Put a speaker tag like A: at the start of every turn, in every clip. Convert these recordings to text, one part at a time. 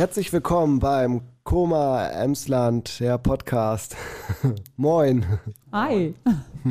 A: Herzlich willkommen beim Koma Emsland, der Podcast. Moin.
B: Hi.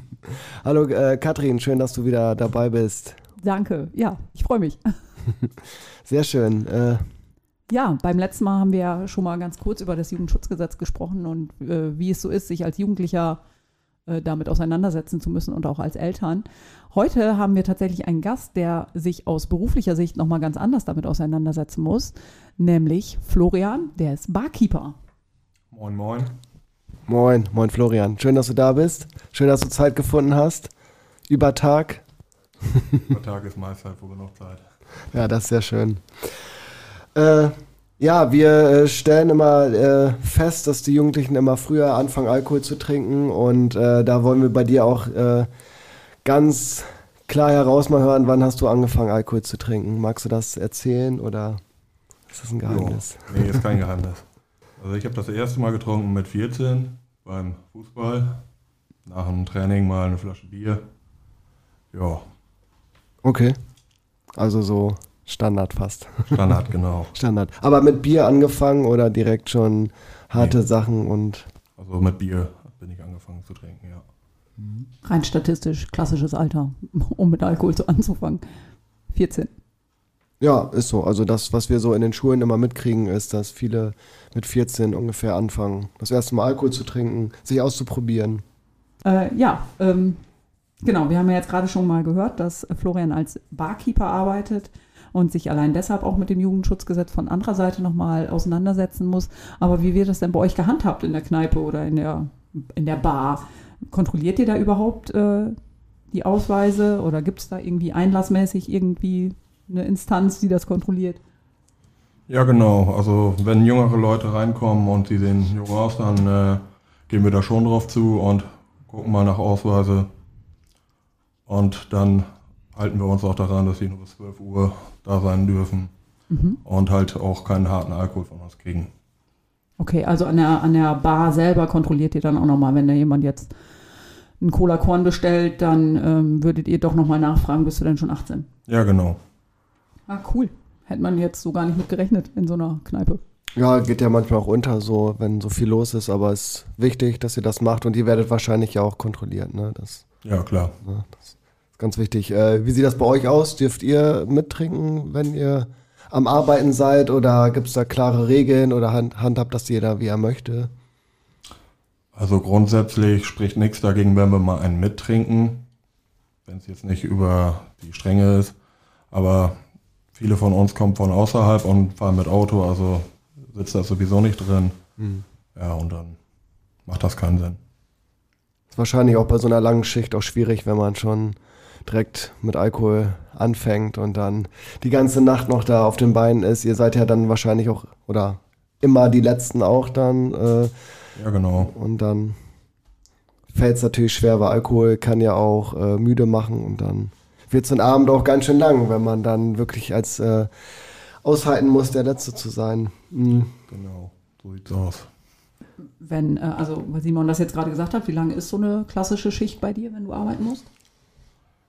A: Hallo äh, Katrin, schön, dass du wieder dabei bist.
B: Danke. Ja, ich freue mich.
A: Sehr schön. Äh,
B: ja, beim letzten Mal haben wir ja schon mal ganz kurz über das Jugendschutzgesetz gesprochen und äh, wie es so ist, sich als Jugendlicher äh, damit auseinandersetzen zu müssen und auch als Eltern. Heute haben wir tatsächlich einen Gast, der sich aus beruflicher Sicht nochmal ganz anders damit auseinandersetzen muss, nämlich Florian, der ist Barkeeper.
C: Moin, moin.
A: Moin, moin Florian. Schön, dass du da bist. Schön, dass du Zeit gefunden hast. Über Tag.
C: Über Tag ist meist halt wohl genug Zeit.
A: Ja, das ist sehr schön. Äh, ja, wir äh, stellen immer äh, fest, dass die Jugendlichen immer früher anfangen, Alkohol zu trinken. Und äh, da wollen wir bei dir auch äh, ganz klar heraus mal hören, wann hast du angefangen, Alkohol zu trinken? Magst du das erzählen oder ist das ein Geheimnis?
C: Jo, nee, ist kein Geheimnis. Also ich habe das erste Mal getrunken mit 14 beim Fußball. Nach dem Training mal eine Flasche Bier. Ja.
A: Okay. Also so Standard fast.
C: Standard, genau.
A: Standard. Aber mit Bier angefangen oder direkt schon harte nee. Sachen und.
C: Also mit Bier bin ich angefangen zu trinken, ja.
B: Rein statistisch, klassisches Alter, um mit Alkohol zu anzufangen. 14.
A: Ja, ist so. Also das, was wir so in den Schulen immer mitkriegen, ist, dass viele mit 14 ungefähr anfangen, das erste Mal Alkohol zu trinken, sich auszuprobieren.
B: Äh, ja, ähm, genau. Wir haben ja jetzt gerade schon mal gehört, dass Florian als Barkeeper arbeitet und sich allein deshalb auch mit dem Jugendschutzgesetz von anderer Seite nochmal auseinandersetzen muss. Aber wie wird das denn bei euch gehandhabt in der Kneipe oder in der, in der Bar? Kontrolliert ihr da überhaupt äh, die Ausweise oder gibt es da irgendwie einlassmäßig irgendwie eine Instanz, die das kontrolliert?
C: Ja, genau. Also wenn jüngere Leute reinkommen und sie sehen jung aus, dann äh, gehen wir da schon drauf zu und gucken mal nach Ausweise. Und dann halten wir uns auch daran, dass sie nur bis 12 Uhr da sein dürfen mhm. und halt auch keinen harten Alkohol von uns kriegen.
B: Okay, also an der, an der Bar selber kontrolliert ihr dann auch nochmal, wenn da jemand jetzt einen Cola Korn bestellt, dann ähm, würdet ihr doch nochmal nachfragen, bist du denn schon 18?
C: Ja, genau.
B: Ah, cool. Hätte man jetzt so gar nicht mit gerechnet in so einer Kneipe.
A: Ja, geht ja manchmal auch unter, so wenn so viel los ist, aber es ist wichtig, dass ihr das macht und ihr werdet wahrscheinlich ja auch kontrolliert, ne? Das,
C: ja, klar.
A: Ne, das ist ganz wichtig. Äh, wie sieht das bei euch aus? Dürft ihr mittrinken, wenn ihr am Arbeiten seid oder gibt es da klare Regeln oder hand, handhabt das jeder, wie er möchte?
C: Also grundsätzlich spricht nichts dagegen, wenn wir mal einen mittrinken, wenn es jetzt nicht über die Stränge ist. Aber viele von uns kommen von außerhalb und fahren mit Auto, also sitzt da sowieso nicht drin. Mhm. Ja, und dann macht das keinen Sinn.
A: Ist wahrscheinlich auch bei so einer langen Schicht auch schwierig, wenn man schon direkt mit Alkohol anfängt und dann die ganze Nacht noch da auf den Beinen ist. Ihr seid ja dann wahrscheinlich auch, oder immer die Letzten auch dann. Äh,
C: ja, genau.
A: Und dann fällt es natürlich schwer, weil Alkohol kann ja auch äh, müde machen und dann wird so ein Abend auch ganz schön lang, wenn man dann wirklich als äh, aushalten muss, der Letzte zu sein.
C: Mhm. Genau, so sieht's aus.
B: Wenn, äh, also, weil Simon das jetzt gerade gesagt hat, wie lange ist so eine klassische Schicht bei dir, wenn du arbeiten musst?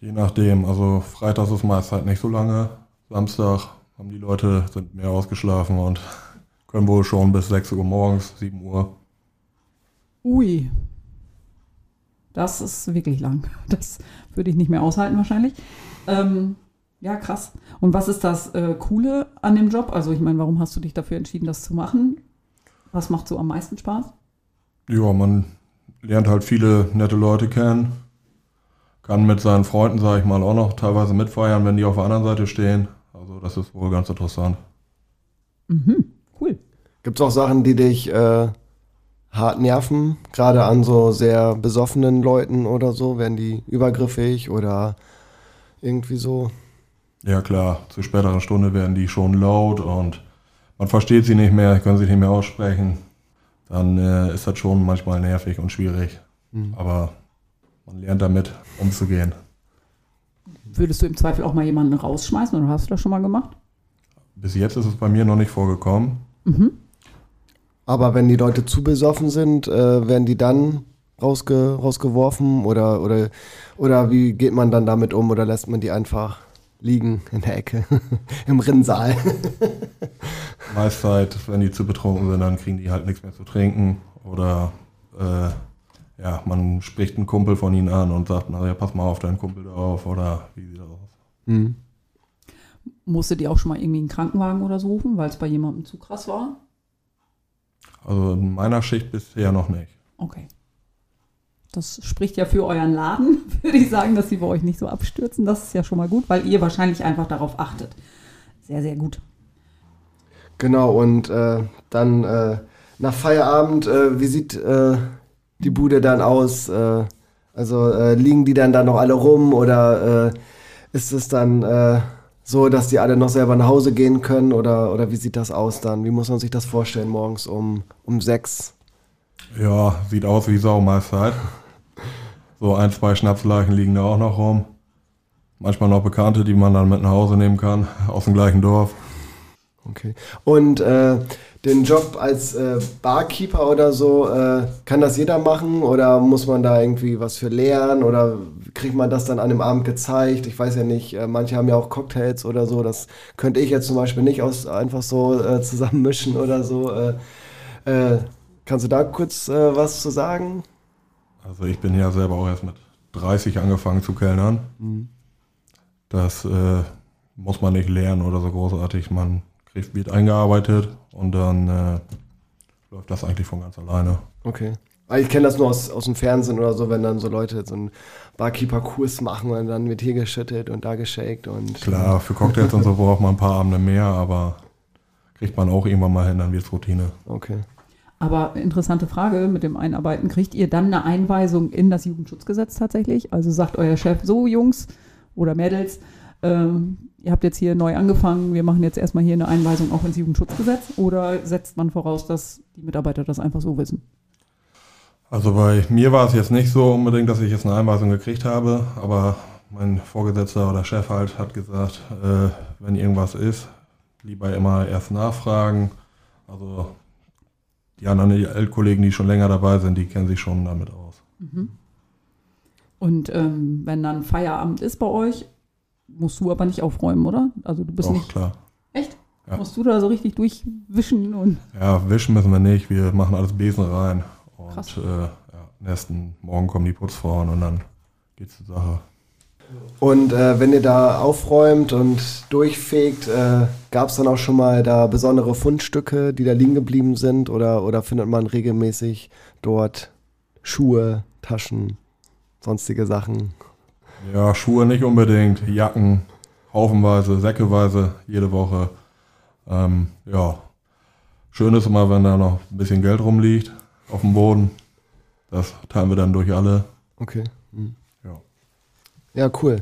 C: Je nachdem, also Freitag ist meist halt nicht so lange. Samstag haben die Leute, sind mehr ausgeschlafen und können wohl schon bis 6 Uhr morgens, 7 Uhr.
B: Ui. Das ist wirklich lang. Das würde ich nicht mehr aushalten wahrscheinlich. Ähm, ja, krass. Und was ist das äh, Coole an dem Job? Also ich meine, warum hast du dich dafür entschieden, das zu machen? Was macht so am meisten Spaß?
C: Ja, man lernt halt viele nette Leute kennen kann mit seinen Freunden, sage ich mal, auch noch teilweise mitfeiern, wenn die auf der anderen Seite stehen. Also das ist wohl ganz interessant.
B: Mhm, cool.
A: Gibt es auch Sachen, die dich äh, hart nerven, gerade an so sehr besoffenen Leuten oder so? Werden die übergriffig oder irgendwie so?
C: Ja klar, zu späteren Stunde werden die schon laut und man versteht sie nicht mehr, können sich nicht mehr aussprechen. Dann äh, ist das schon manchmal nervig und schwierig. Mhm. Aber man lernt damit umzugehen.
B: Würdest du im Zweifel auch mal jemanden rausschmeißen oder hast du das schon mal gemacht?
C: Bis jetzt ist es bei mir noch nicht vorgekommen. Mhm.
A: Aber wenn die Leute zu besoffen sind, äh, werden die dann rausge rausgeworfen oder, oder, oder wie geht man dann damit um oder lässt man die einfach liegen in der Ecke im Rinnsal?
C: meist Zeit, wenn die zu betrunken sind, dann kriegen die halt nichts mehr zu trinken. Oder äh, ja, man spricht einen Kumpel von ihnen an und sagt, na ja, pass mal auf deinen Kumpel da auf oder wie sieht das aus?
B: Mhm. Musstet ihr auch schon mal irgendwie einen Krankenwagen oder so rufen, weil es bei jemandem zu krass war?
C: Also in meiner Schicht bisher noch nicht.
B: Okay. Das spricht ja für euren Laden, würde ich sagen, dass sie bei euch nicht so abstürzen. Das ist ja schon mal gut, weil ihr wahrscheinlich einfach darauf achtet. Sehr, sehr gut.
A: Genau, und äh, dann äh, nach Feierabend, äh, wie sieht äh, die Bude dann aus? Äh, also äh, liegen die dann da noch alle rum oder ist es dann so, dass die alle noch selber nach Hause gehen können oder, oder wie sieht das aus dann? Wie muss man sich das vorstellen morgens um, um sechs?
C: Ja, sieht aus wie Saumeister. So ein, zwei Schnapsleichen liegen da auch noch rum. Manchmal noch Bekannte, die man dann mit nach Hause nehmen kann, aus dem gleichen Dorf.
A: Okay. Und äh, den Job als äh, Barkeeper oder so, äh, kann das jeder machen oder muss man da irgendwie was für lernen oder kriegt man das dann an dem Abend gezeigt? Ich weiß ja nicht, äh, manche haben ja auch Cocktails oder so, das könnte ich jetzt zum Beispiel nicht aus, einfach so äh, zusammenmischen oder so. Äh, äh, kannst du da kurz was zu sagen?
C: Also ich bin ja selber auch erst mit 30 angefangen zu kellnern. Mhm. Das muss man nicht lernen oder so großartig. Man kriegt, wird eingearbeitet und dann äh, läuft das eigentlich von ganz alleine.
A: Okay. Ah, ich kenne das nur aus, aus dem Fernsehen oder so, wenn dann so Leute so einen Barkeeper-Kurs machen und dann wird hier geschüttet und da geshakt und.
C: Klar, für Cocktails und so braucht man ein paar Abende mehr, aber kriegt man auch irgendwann mal hin, dann wird es Routine.
A: Okay.
B: Aber interessante Frage mit dem Einarbeiten. Kriegt ihr dann eine Einweisung in das Jugendschutzgesetz tatsächlich? Also sagt euer Chef, so Jungs oder Mädels, ihr habt jetzt hier neu angefangen, wir machen jetzt erstmal hier eine Einweisung auch ins Jugendschutzgesetz oder setzt man voraus, dass die Mitarbeiter das einfach so wissen?
C: Also bei mir war es jetzt nicht so unbedingt, dass ich jetzt eine Einweisung gekriegt habe, aber mein Vorgesetzter oder Chef halt hat gesagt, äh, wenn irgendwas ist, lieber immer erst nachfragen. Also die anderen Kollegen, die schon länger dabei sind, die kennen sich schon damit aus. Mhm.
B: Und ähm, wenn dann Feierabend ist bei euch, musst du aber nicht aufräumen, oder? Also du bist
C: Doch,
B: nicht.
C: klar.
B: Echt? Ja. Musst du da so richtig durchwischen und.
C: Ja, wischen müssen wir nicht. Wir machen alles Besen rein. Und Krass. Äh, ja, nächsten Morgen kommen die Putzfrauen und dann geht's zur Sache.
A: Und äh, wenn ihr da aufräumt und durchfegt, äh, gab es dann auch schon mal da besondere Fundstücke, die da liegen geblieben sind? Oder, oder findet man regelmäßig dort Schuhe, Taschen, sonstige Sachen?
C: Ja, Schuhe nicht unbedingt, Jacken, haufenweise, säckeweise, jede Woche. Ähm, ja, schön ist immer, wenn da noch ein bisschen Geld rumliegt auf dem Boden. Das teilen wir dann durch alle.
A: Okay. Mhm. Ja. Ja, cool.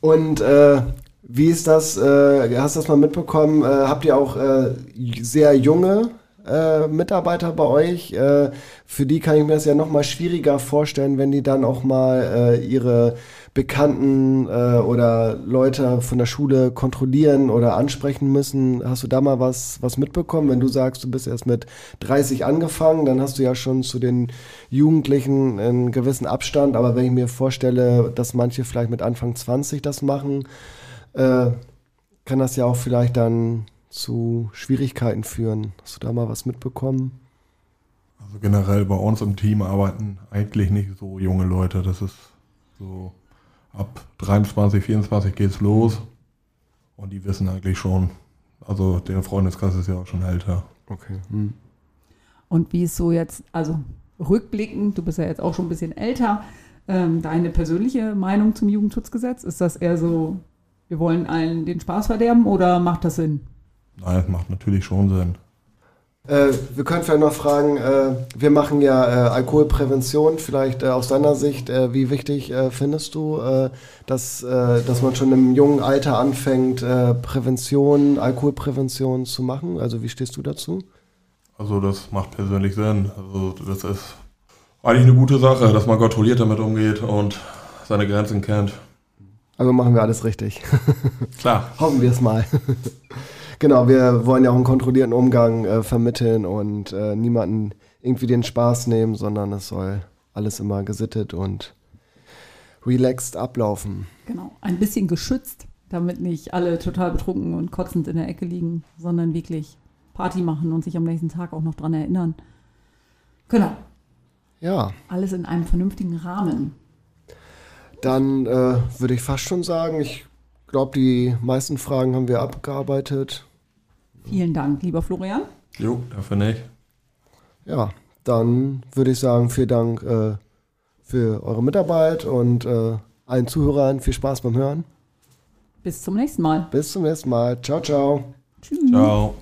A: Und äh, wie ist das? Äh, hast du das mal mitbekommen? Äh, habt ihr auch äh, sehr junge äh, Mitarbeiter bei euch? Äh, für die kann ich mir das ja noch mal schwieriger vorstellen, wenn die dann auch mal ihre Bekannten äh, oder Leute von der Schule kontrollieren oder ansprechen müssen. Hast du da mal was, was mitbekommen? Wenn du sagst, du bist erst mit 30 angefangen, dann hast du ja schon zu den Jugendlichen einen gewissen Abstand. Aber wenn ich mir vorstelle, dass manche vielleicht mit Anfang 20 das machen, äh, kann das ja auch vielleicht dann zu Schwierigkeiten führen. Hast du da mal was mitbekommen?
C: Also generell bei uns im Team arbeiten eigentlich nicht so junge Leute. Das ist so ab 23, 24 geht's los. Und die wissen eigentlich schon, also der Freundeskreis ist ja auch schon älter.
A: Okay. Hm.
B: Und wie ist so jetzt, also rückblickend, du bist ja jetzt auch schon ein bisschen älter, ähm, deine persönliche Meinung zum Jugendschutzgesetz? Ist das eher so, wir wollen allen den Spaß verderben oder macht das Sinn?
C: Nein, es macht natürlich schon Sinn.
A: Äh, wir können vielleicht noch fragen, äh, wir machen ja äh, Alkoholprävention, vielleicht äh, aus deiner Sicht, äh, wie wichtig äh, findest du, dass, dass man schon im jungen Alter anfängt, Prävention, Alkoholprävention zu machen? Also wie stehst du dazu?
C: Also das macht persönlich Sinn. Also das ist eigentlich eine gute Sache, dass man kontrolliert damit umgeht und seine Grenzen kennt.
A: Also machen wir alles richtig.
C: Klar.
A: Hoffen wir es mal. Genau, wir wollen ja auch einen kontrollierten Umgang äh, vermitteln und äh, niemanden irgendwie den Spaß nehmen, sondern es soll alles immer gesittet und relaxed ablaufen.
B: Genau, ein bisschen geschützt, damit nicht alle total betrunken und kotzend in der Ecke liegen, sondern wirklich Party machen und sich am nächsten Tag auch noch dran erinnern. Genau.
A: Ja,
B: Alles in einem vernünftigen Rahmen.
A: dann äh, würde ich fast schon sagen, ich glaube, die meisten Fragen haben wir abgearbeitet.
B: Vielen Dank, lieber Florian.
C: Jo, dafür nicht.
A: Ja, dann würde ich sagen, vielen Dank äh, für eure Mitarbeit und äh, allen Zuhörern viel Spaß beim Hören.
B: Bis zum nächsten Mal.
A: Bis zum nächsten Mal. Ciao, ciao.
B: Tschüss.
C: Ciao.